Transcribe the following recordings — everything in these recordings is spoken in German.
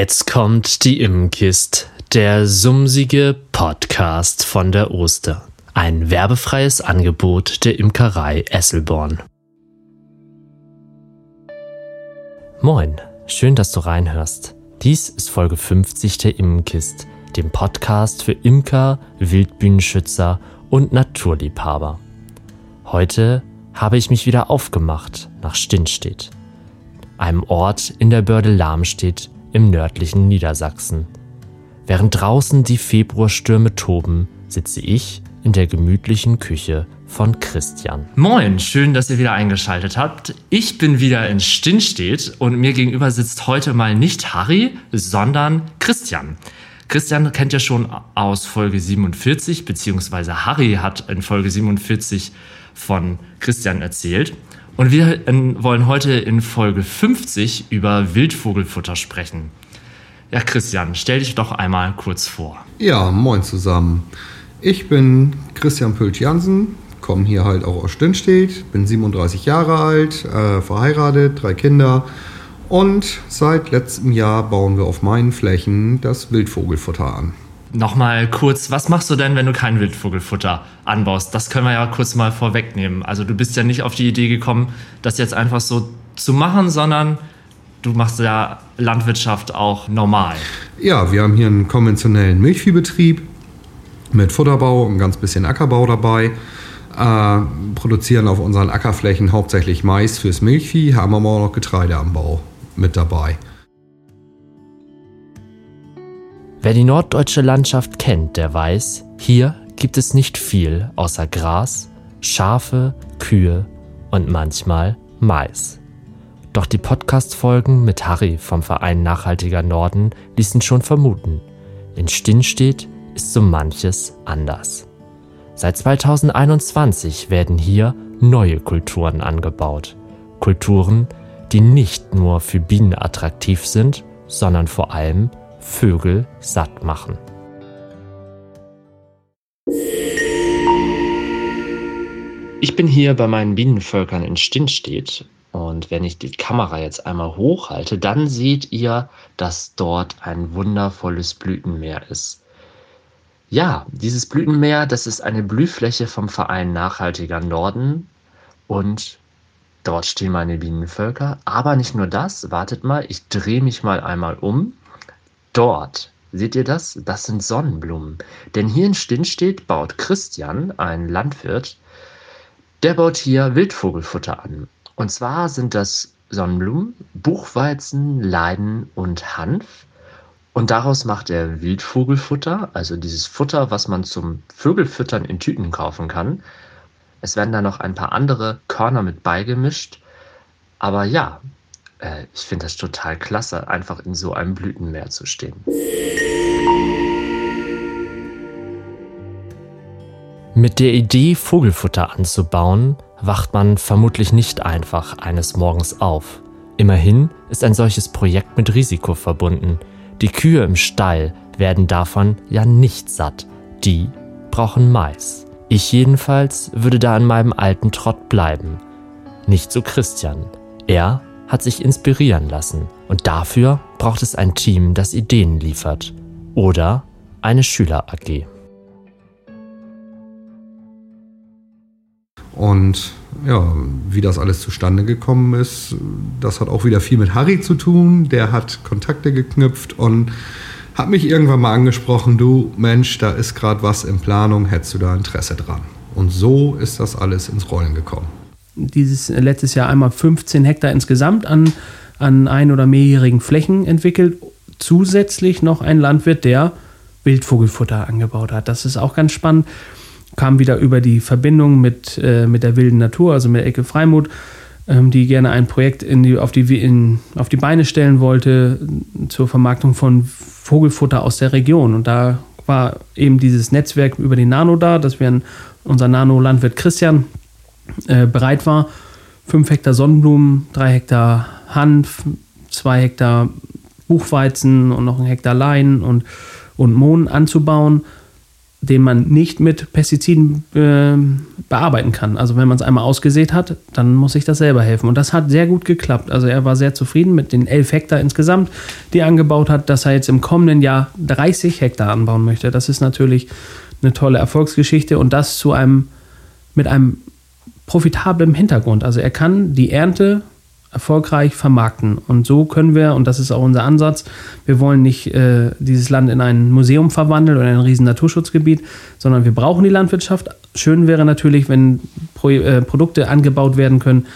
Jetzt kommt die Immenkist, der sumsige Podcast von der Oster. Ein werbefreies Angebot der Imkerei Esselborn. Moin, schön, dass du reinhörst. Dies ist Folge 50 der Immenkist, dem Podcast für Imker, Wildbühnenschützer und Naturliebhaber. Heute habe ich mich wieder aufgemacht nach Stinnstedt, einem Ort in der Börde Lahmstedt im nördlichen Niedersachsen. Während draußen die Februarstürme toben, sitze ich in der gemütlichen Küche von Christian. Moin, schön, dass ihr wieder eingeschaltet habt. Ich bin wieder in Stinnstedt und mir gegenüber sitzt heute mal nicht Harry, sondern Christian. Christian kennt ja schon aus Folge 47, beziehungsweise Harry hat in Folge 47 von Christian erzählt. Und wir wollen heute in Folge 50 über Wildvogelfutter sprechen. Ja, Christian, stell dich doch einmal kurz vor. Ja, moin zusammen. Ich bin Christian Pült-Jansen, komme hier halt auch aus Stinnstedt, bin 37 Jahre alt, äh, verheiratet, drei Kinder und seit letztem Jahr bauen wir auf meinen Flächen das Wildvogelfutter an. Nochmal kurz, was machst du denn, wenn du kein Wildvogelfutter anbaust? Das können wir ja kurz mal vorwegnehmen. Also du bist ja nicht auf die Idee gekommen, das jetzt einfach so zu machen, sondern du machst ja Landwirtschaft auch normal. Ja, wir haben hier einen konventionellen Milchviehbetrieb mit Futterbau und ganz bisschen Ackerbau dabei. Äh, produzieren auf unseren Ackerflächen hauptsächlich Mais fürs Milchvieh, haben aber auch noch Getreideanbau mit dabei. Wer die norddeutsche Landschaft kennt, der weiß, hier gibt es nicht viel außer Gras, Schafe, Kühe und manchmal Mais. Doch die Podcast-Folgen mit Harry vom Verein Nachhaltiger Norden ließen schon vermuten, in Stinnstedt ist so manches anders. Seit 2021 werden hier neue Kulturen angebaut. Kulturen, die nicht nur für Bienen attraktiv sind, sondern vor allem Vögel satt machen. Ich bin hier bei meinen Bienenvölkern in Stinnstedt und wenn ich die Kamera jetzt einmal hochhalte, dann seht ihr, dass dort ein wundervolles Blütenmeer ist. Ja, dieses Blütenmeer, das ist eine Blühfläche vom Verein Nachhaltiger Norden und dort stehen meine Bienenvölker. Aber nicht nur das, wartet mal, ich drehe mich mal einmal um dort. Seht ihr das? Das sind Sonnenblumen. Denn hier in Stinnstedt baut Christian, ein Landwirt, der baut hier Wildvogelfutter an. Und zwar sind das Sonnenblumen, Buchweizen, Leiden und Hanf. Und daraus macht er Wildvogelfutter, also dieses Futter, was man zum Vögelfüttern in Tüten kaufen kann. Es werden da noch ein paar andere Körner mit beigemischt. Aber ja, äh, ich finde das total klasse, einfach in so einem Blütenmeer zu stehen. Mit der Idee, Vogelfutter anzubauen, wacht man vermutlich nicht einfach eines Morgens auf. Immerhin ist ein solches Projekt mit Risiko verbunden. Die Kühe im Stall werden davon ja nicht satt. Die brauchen Mais. Ich jedenfalls würde da in meinem alten Trott bleiben. Nicht so Christian. Er hat sich inspirieren lassen und dafür braucht es ein Team, das Ideen liefert oder eine Schüler AG. Und ja, wie das alles zustande gekommen ist, das hat auch wieder viel mit Harry zu tun. Der hat Kontakte geknüpft und hat mich irgendwann mal angesprochen, du Mensch, da ist gerade was in Planung, hättest du da Interesse dran? Und so ist das alles ins Rollen gekommen dieses äh, letztes Jahr einmal 15 Hektar insgesamt an, an ein- oder mehrjährigen Flächen entwickelt. Zusätzlich noch ein Landwirt, der Wildvogelfutter angebaut hat. Das ist auch ganz spannend. Kam wieder über die Verbindung mit, äh, mit der wilden Natur, also mit Ecke Freimuth, ähm, die gerne ein Projekt in die, auf, die, in, auf die Beine stellen wollte zur Vermarktung von Vogelfutter aus der Region. Und da war eben dieses Netzwerk über den Nano da, dass wir unser Nano-Landwirt Christian äh, bereit war, 5 Hektar Sonnenblumen, 3 Hektar Hanf, 2 Hektar Buchweizen und noch ein Hektar Lein und, und Mohn anzubauen. den man nicht mit Pestiziden äh, bearbeiten kann. Also wenn man es einmal ausgesät hat, dann muss ich das selber helfen. Und das hat sehr gut geklappt. Also er war sehr zufrieden mit den 11 Hektar insgesamt, die er angebaut hat, dass er jetzt im kommenden Jahr 30 Hektar anbauen möchte. Das ist natürlich eine tolle Erfolgsgeschichte und das zu einem mit einem profitablen Hintergrund. Also er kann die Ernte erfolgreich vermarkten. Und so können wir, und das ist auch unser Ansatz, wir wollen nicht äh, dieses Land in ein Museum verwandeln oder ein riesen Naturschutzgebiet, sondern wir brauchen die Landwirtschaft. Schön wäre natürlich, wenn Pro äh, Produkte angebaut werden können,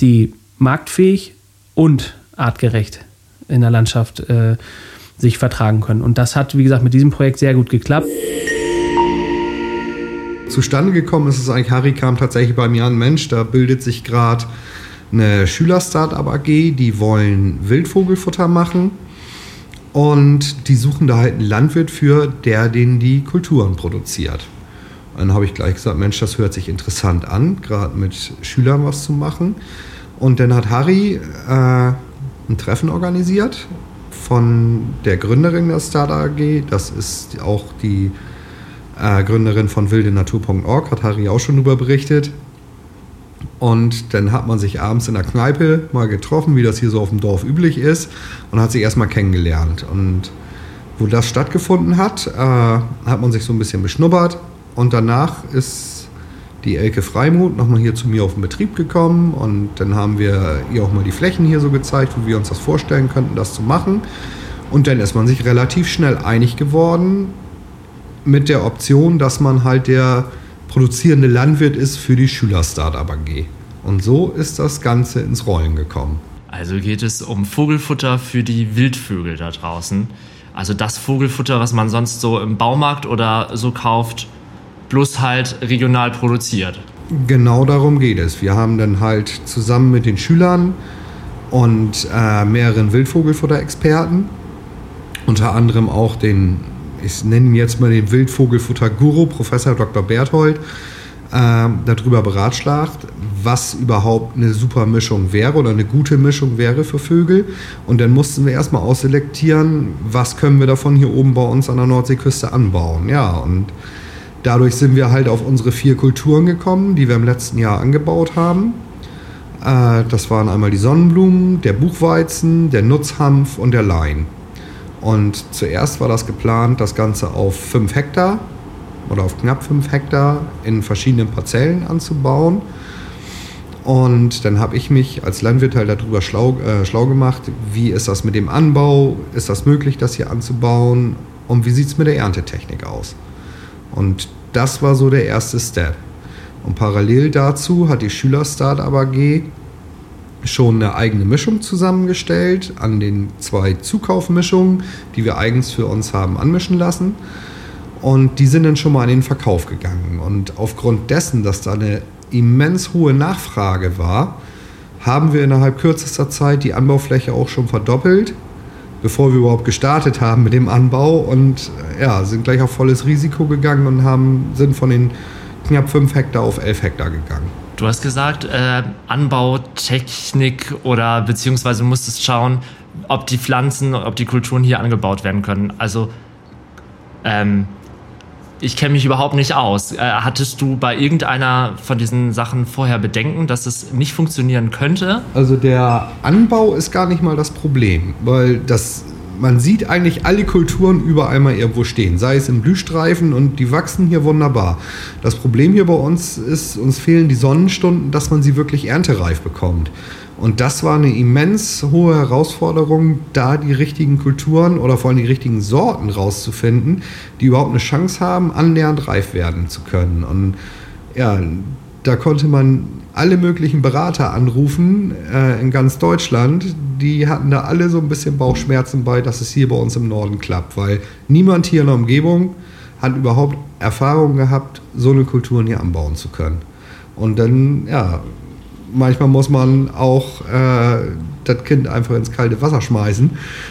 die marktfähig und artgerecht in der Landschaft äh, sich vertragen können. Und das hat, wie gesagt, mit diesem Projekt sehr gut geklappt. Zustande gekommen ist es eigentlich, Harry kam tatsächlich bei mir an, Mensch, da bildet sich gerade eine Schüler-Startup AG, die wollen Wildvogelfutter machen und die suchen da halt einen Landwirt für, der denen die Kulturen produziert. Dann habe ich gleich gesagt, Mensch, das hört sich interessant an, gerade mit Schülern was zu machen. Und dann hat Harry äh, ein Treffen organisiert von der Gründerin der Startup AG. Das ist auch die äh, Gründerin von wildenatur.org, hat Harry auch schon darüber berichtet. Und dann hat man sich abends in der Kneipe mal getroffen, wie das hier so auf dem Dorf üblich ist, und hat sich erstmal kennengelernt. Und wo das stattgefunden hat, äh, hat man sich so ein bisschen beschnuppert. Und danach ist die Elke Freimuth nochmal hier zu mir auf den Betrieb gekommen. Und dann haben wir ihr auch mal die Flächen hier so gezeigt, wie wir uns das vorstellen könnten, das zu machen. Und dann ist man sich relativ schnell einig geworden mit der Option, dass man halt der produzierende Landwirt ist für die Schüler-Startup AG. Und so ist das Ganze ins Rollen gekommen. Also geht es um Vogelfutter für die Wildvögel da draußen. Also das Vogelfutter, was man sonst so im Baumarkt oder so kauft, bloß halt regional produziert. Genau darum geht es. Wir haben dann halt zusammen mit den Schülern und äh, mehreren Wildvogelfutter-Experten, unter anderem auch den ich nenne jetzt mal den Wildvogelfutter-Guru, Professor Dr. Berthold, äh, darüber beratschlagt, was überhaupt eine super Mischung wäre oder eine gute Mischung wäre für Vögel. Und dann mussten wir erstmal ausselektieren, was können wir davon hier oben bei uns an der Nordseeküste anbauen. Ja, und dadurch sind wir halt auf unsere vier Kulturen gekommen, die wir im letzten Jahr angebaut haben. Äh, das waren einmal die Sonnenblumen, der Buchweizen, der Nutzhanf und der Lein. Und zuerst war das geplant, das Ganze auf 5 Hektar oder auf knapp 5 Hektar in verschiedenen Parzellen anzubauen. Und dann habe ich mich als Landwirt halt darüber schlau, äh, schlau gemacht, wie ist das mit dem Anbau, ist das möglich, das hier anzubauen und wie sieht es mit der Erntetechnik aus. Und das war so der erste Step. Und parallel dazu hat die Schüler Startup AG schon eine eigene Mischung zusammengestellt an den zwei Zukaufmischungen, die wir eigens für uns haben anmischen lassen. Und die sind dann schon mal in den Verkauf gegangen. Und aufgrund dessen, dass da eine immens hohe Nachfrage war, haben wir innerhalb kürzester Zeit die Anbaufläche auch schon verdoppelt, bevor wir überhaupt gestartet haben mit dem Anbau. Und ja, sind gleich auf volles Risiko gegangen und haben, sind von den knapp 5 Hektar auf 11 Hektar gegangen. Du hast gesagt, äh, Anbautechnik oder beziehungsweise musstest schauen, ob die Pflanzen, ob die Kulturen hier angebaut werden können. Also ähm, ich kenne mich überhaupt nicht aus. Äh, hattest du bei irgendeiner von diesen Sachen vorher Bedenken, dass es nicht funktionieren könnte? Also der Anbau ist gar nicht mal das Problem, weil das man sieht eigentlich alle Kulturen überall mal irgendwo stehen, sei es im Blühstreifen und die wachsen hier wunderbar. Das Problem hier bei uns ist, uns fehlen die Sonnenstunden, dass man sie wirklich erntereif bekommt. Und das war eine immens hohe Herausforderung, da die richtigen Kulturen oder vor allem die richtigen Sorten rauszufinden, die überhaupt eine Chance haben, annähernd reif werden zu können. Und ja, da konnte man alle möglichen Berater anrufen äh, in ganz Deutschland. Die hatten da alle so ein bisschen Bauchschmerzen bei, dass es hier bei uns im Norden klappt, weil niemand hier in der Umgebung hat überhaupt Erfahrung gehabt, so eine Kultur hier anbauen zu können. Und dann, ja, manchmal muss man auch äh, das Kind einfach ins kalte Wasser schmeißen,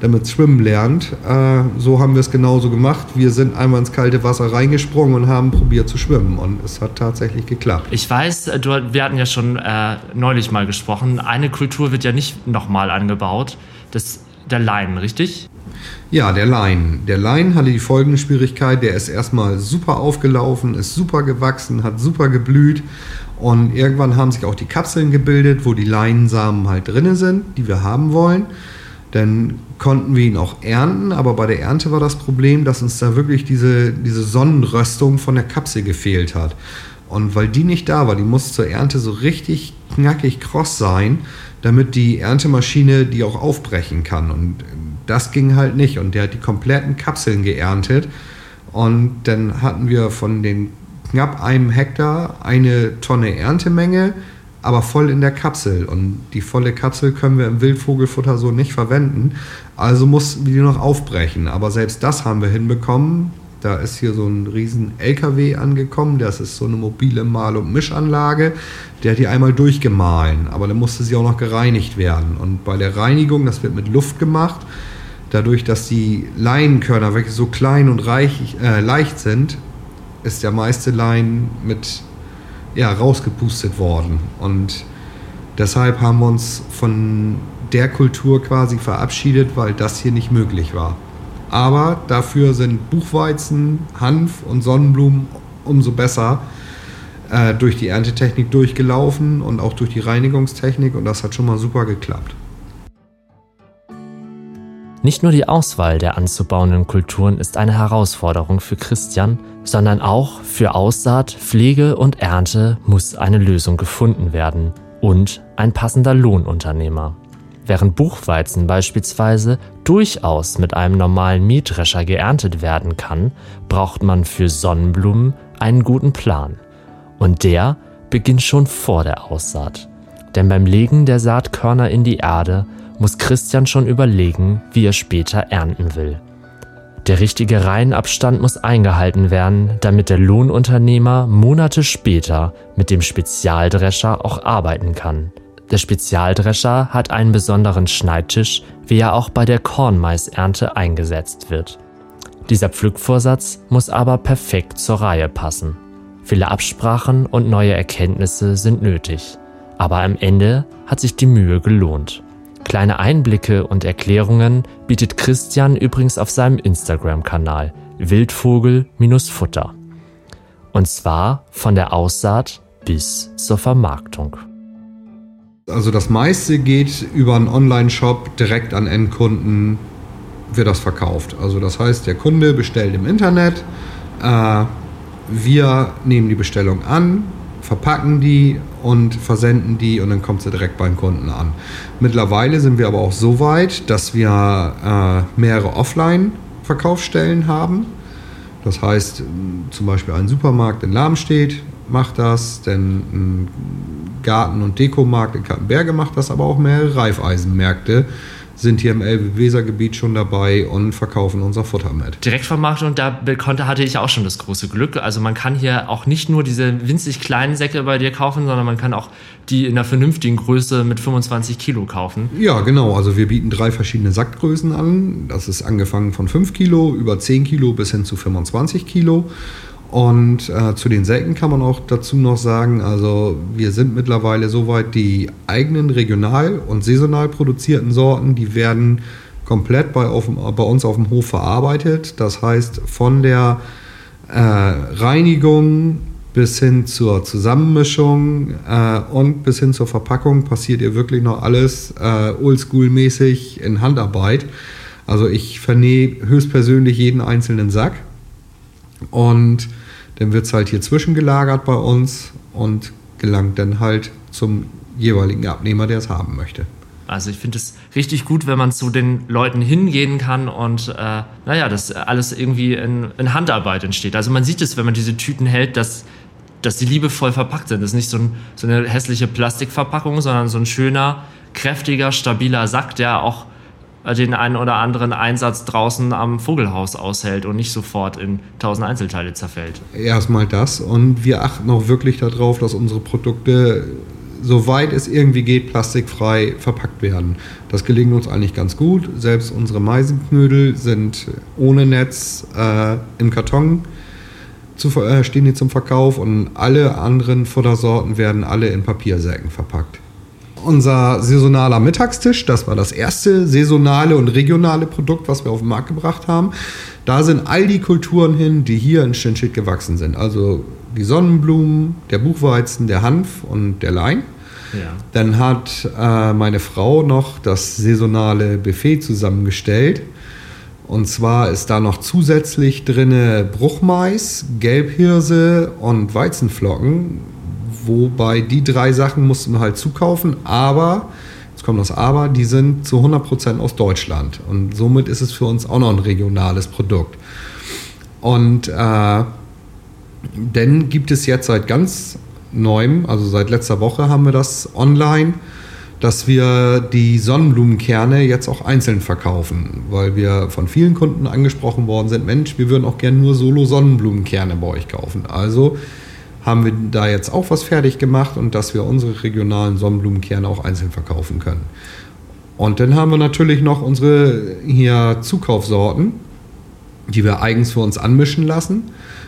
damit es schwimmen lernt. Äh, so haben wir es genauso gemacht. Wir sind einmal ins kalte Wasser reingesprungen und haben probiert zu schwimmen. Und es hat tatsächlich geklappt. Ich weiß, äh, du, wir hatten ja schon äh, neulich mal gesprochen. Eine Kultur wird ja nicht nochmal angebaut. Das der Leinen, richtig? Ja, der Lein. Der Lein hatte die folgende Schwierigkeit. Der ist erstmal super aufgelaufen, ist super gewachsen, hat super geblüht. Und irgendwann haben sich auch die Kapseln gebildet, wo die Leinsamen halt drinne sind, die wir haben wollen. Dann konnten wir ihn auch ernten, aber bei der Ernte war das Problem, dass uns da wirklich diese, diese Sonnenröstung von der Kapsel gefehlt hat. Und weil die nicht da war, die muss zur Ernte so richtig knackig kross sein, damit die Erntemaschine die auch aufbrechen kann. Und das ging halt nicht. Und der hat die kompletten Kapseln geerntet. Und dann hatten wir von den knapp einem Hektar eine Tonne Erntemenge aber voll in der Kapsel. Und die volle Kapsel können wir im Wildvogelfutter so nicht verwenden. Also mussten wir die noch aufbrechen. Aber selbst das haben wir hinbekommen. Da ist hier so ein riesen LKW angekommen. Das ist so eine mobile Mahl- und Mischanlage. Der hat die einmal durchgemahlen. Aber dann musste sie auch noch gereinigt werden. Und bei der Reinigung, das wird mit Luft gemacht. Dadurch, dass die Leinenkörner wirklich so klein und reich, äh, leicht sind, ist der meiste Lein mit ja, rausgepustet worden. Und deshalb haben wir uns von der Kultur quasi verabschiedet, weil das hier nicht möglich war. Aber dafür sind Buchweizen, Hanf und Sonnenblumen umso besser äh, durch die Erntetechnik durchgelaufen und auch durch die Reinigungstechnik und das hat schon mal super geklappt. Nicht nur die Auswahl der anzubauenden Kulturen ist eine Herausforderung für Christian, sondern auch für Aussaat, Pflege und Ernte muss eine Lösung gefunden werden und ein passender Lohnunternehmer. Während Buchweizen beispielsweise durchaus mit einem normalen Mähdrescher geerntet werden kann, braucht man für Sonnenblumen einen guten Plan. Und der beginnt schon vor der Aussaat. Denn beim Legen der Saatkörner in die Erde muss Christian schon überlegen, wie er später ernten will. Der richtige Reihenabstand muss eingehalten werden, damit der Lohnunternehmer Monate später mit dem Spezialdrescher auch arbeiten kann. Der Spezialdrescher hat einen besonderen Schneidtisch, wie er auch bei der Kornmaisernte eingesetzt wird. Dieser Pflückvorsatz muss aber perfekt zur Reihe passen. Viele Absprachen und neue Erkenntnisse sind nötig, aber am Ende hat sich die Mühe gelohnt. Kleine Einblicke und Erklärungen bietet Christian übrigens auf seinem Instagram-Kanal Wildvogel-Futter. Und zwar von der Aussaat bis zur Vermarktung. Also das meiste geht über einen Online-Shop direkt an Endkunden, wird das verkauft. Also das heißt, der Kunde bestellt im Internet, äh, wir nehmen die Bestellung an, verpacken die und versenden die und dann kommt sie direkt beim Kunden an. Mittlerweile sind wir aber auch so weit, dass wir äh, mehrere Offline-Verkaufsstellen haben. Das heißt, zum Beispiel ein Supermarkt in Lamstedt macht das, denn ein Garten- und Dekomarkt in Kattenberge macht das, aber auch mehrere Reifeisenmärkte sind hier im Elbe-Weser-Gebiet schon dabei und verkaufen unser Futter mit. Direktvermarktung, da konnte, hatte ich auch schon das große Glück. Also man kann hier auch nicht nur diese winzig kleinen Säcke bei dir kaufen, sondern man kann auch die in einer vernünftigen Größe mit 25 Kilo kaufen. Ja, genau. Also wir bieten drei verschiedene Sackgrößen an. Das ist angefangen von 5 Kilo über 10 Kilo bis hin zu 25 Kilo. Und äh, zu den Säcken kann man auch dazu noch sagen, also wir sind mittlerweile soweit, die eigenen regional und saisonal produzierten Sorten, die werden komplett bei, auf, bei uns auf dem Hof verarbeitet. Das heißt, von der äh, Reinigung bis hin zur Zusammenmischung äh, und bis hin zur Verpackung passiert ihr wirklich noch alles äh, oldschool-mäßig in Handarbeit. Also ich vernähe höchstpersönlich jeden einzelnen Sack und dann wird es halt hier zwischengelagert bei uns und gelangt dann halt zum jeweiligen Abnehmer, der es haben möchte. Also ich finde es richtig gut, wenn man zu den Leuten hingehen kann und äh, naja, dass alles irgendwie in, in, Handarbeit entsteht. Also man sieht es, wenn man diese Tüten hält, dass, dass die liebevoll verpackt sind. Das ist nicht so, ein, so eine hässliche Plastikverpackung, sondern so ein schöner, kräftiger, stabiler Sack, der auch den einen oder anderen Einsatz draußen am Vogelhaus aushält und nicht sofort in tausend Einzelteile zerfällt. Erstmal das und wir achten auch wirklich darauf, dass unsere Produkte soweit es irgendwie geht, plastikfrei verpackt werden. Das gelingt uns eigentlich ganz gut. Selbst unsere Meisenknödel sind ohne Netz äh, im Karton zu, äh, stehen die zum Verkauf und alle anderen Futtersorten werden alle in Papiersäcken verpackt. Unser saisonaler Mittagstisch. Das war das erste saisonale und regionale Produkt, was wir auf den Markt gebracht haben. Da sind all die Kulturen hin, die hier in Stinstedt gewachsen sind. Also die Sonnenblumen, der Buchweizen, der Hanf und der Lein. Ja. Dann hat äh, meine Frau noch das saisonale Buffet zusammengestellt. Und zwar ist da noch zusätzlich drin Bruchmais, Gelbhirse und Weizenflocken. Wobei die drei Sachen mussten wir halt zukaufen, aber, jetzt kommt das Aber, die sind zu 100% aus Deutschland. Und somit ist es für uns auch noch ein regionales Produkt. Und äh, dann gibt es jetzt seit ganz neuem, also seit letzter Woche haben wir das online, dass wir die Sonnenblumenkerne jetzt auch einzeln verkaufen, weil wir von vielen Kunden angesprochen worden sind, Mensch, wir würden auch gerne nur Solo Sonnenblumenkerne bei euch kaufen. Also haben wir da jetzt auch was fertig gemacht und dass wir unsere regionalen Sonnenblumenkerne auch einzeln verkaufen können. Und dann haben wir natürlich noch unsere hier Zukaufsorten, die wir eigens für uns anmischen lassen.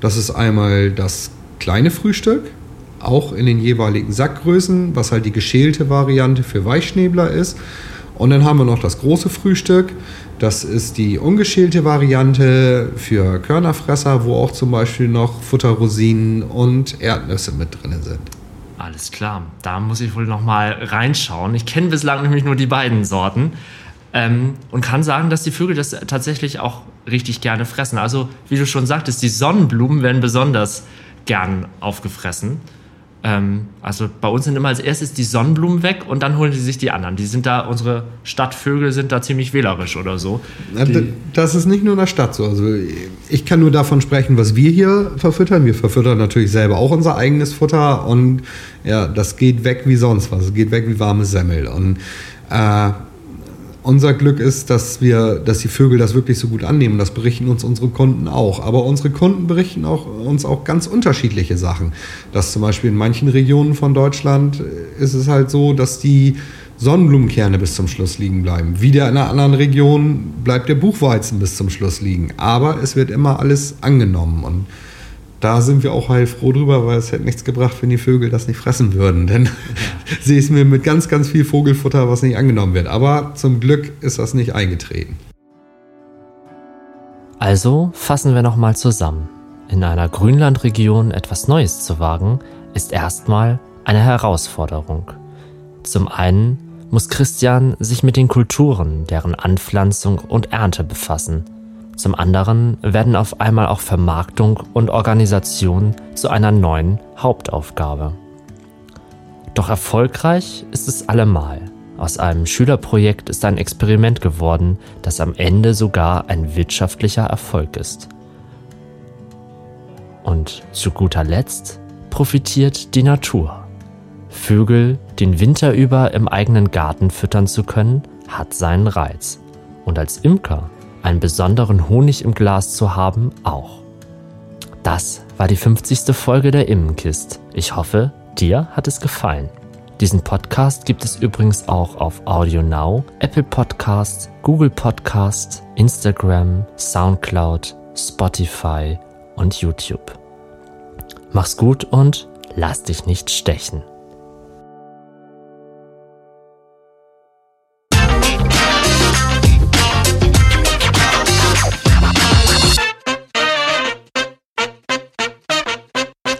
Das ist einmal das kleine Frühstück, auch in den jeweiligen Sackgrößen, was halt die geschälte Variante für Weichschnäbler ist. Und dann haben wir noch das große Frühstück. Das ist die ungeschälte Variante für Körnerfresser, wo auch zum Beispiel noch Futterrosinen und Erdnüsse mit drin sind. Alles klar, da muss ich wohl noch mal reinschauen. Ich kenne bislang nämlich nur die beiden Sorten ähm, und kann sagen, dass die Vögel das tatsächlich auch richtig gerne fressen. Also wie du schon sagtest, die Sonnenblumen werden besonders gern aufgefressen. Ähm, also bei uns sind immer als erstes die Sonnenblumen weg und dann holen sie sich die anderen. Die sind da, unsere Stadtvögel sind da ziemlich wählerisch oder so. Die das ist nicht nur in der Stadt so. Also ich kann nur davon sprechen, was wir hier verfüttern. Wir verfüttern natürlich selber auch unser eigenes Futter und ja, das geht weg wie sonst was. Es geht weg wie warme Semmel. Und äh, unser Glück ist, dass wir, dass die Vögel das wirklich so gut annehmen. Das berichten uns unsere Kunden auch. Aber unsere Kunden berichten auch, uns auch ganz unterschiedliche Sachen. Dass zum Beispiel in manchen Regionen von Deutschland ist es halt so, dass die Sonnenblumenkerne bis zum Schluss liegen bleiben. Wieder in einer anderen Region bleibt der Buchweizen bis zum Schluss liegen. Aber es wird immer alles angenommen. Und da sind wir auch heilfroh drüber, weil es hätte nichts gebracht, wenn die Vögel das nicht fressen würden. Denn ja. sehe ich es mir mit ganz, ganz viel Vogelfutter, was nicht angenommen wird. Aber zum Glück ist das nicht eingetreten. Also fassen wir nochmal zusammen. In einer Grünlandregion etwas Neues zu wagen, ist erstmal eine Herausforderung. Zum einen muss Christian sich mit den Kulturen, deren Anpflanzung und Ernte befassen – zum anderen werden auf einmal auch Vermarktung und Organisation zu einer neuen Hauptaufgabe. Doch erfolgreich ist es allemal. Aus einem Schülerprojekt ist ein Experiment geworden, das am Ende sogar ein wirtschaftlicher Erfolg ist. Und zu guter Letzt profitiert die Natur. Vögel den Winter über im eigenen Garten füttern zu können, hat seinen Reiz. Und als Imker einen besonderen Honig im Glas zu haben, auch. Das war die 50. Folge der Immenkist. Ich hoffe, dir hat es gefallen. Diesen Podcast gibt es übrigens auch auf Audio Now, Apple Podcasts, Google Podcasts, Instagram, Soundcloud, Spotify und YouTube. Mach's gut und lass dich nicht stechen.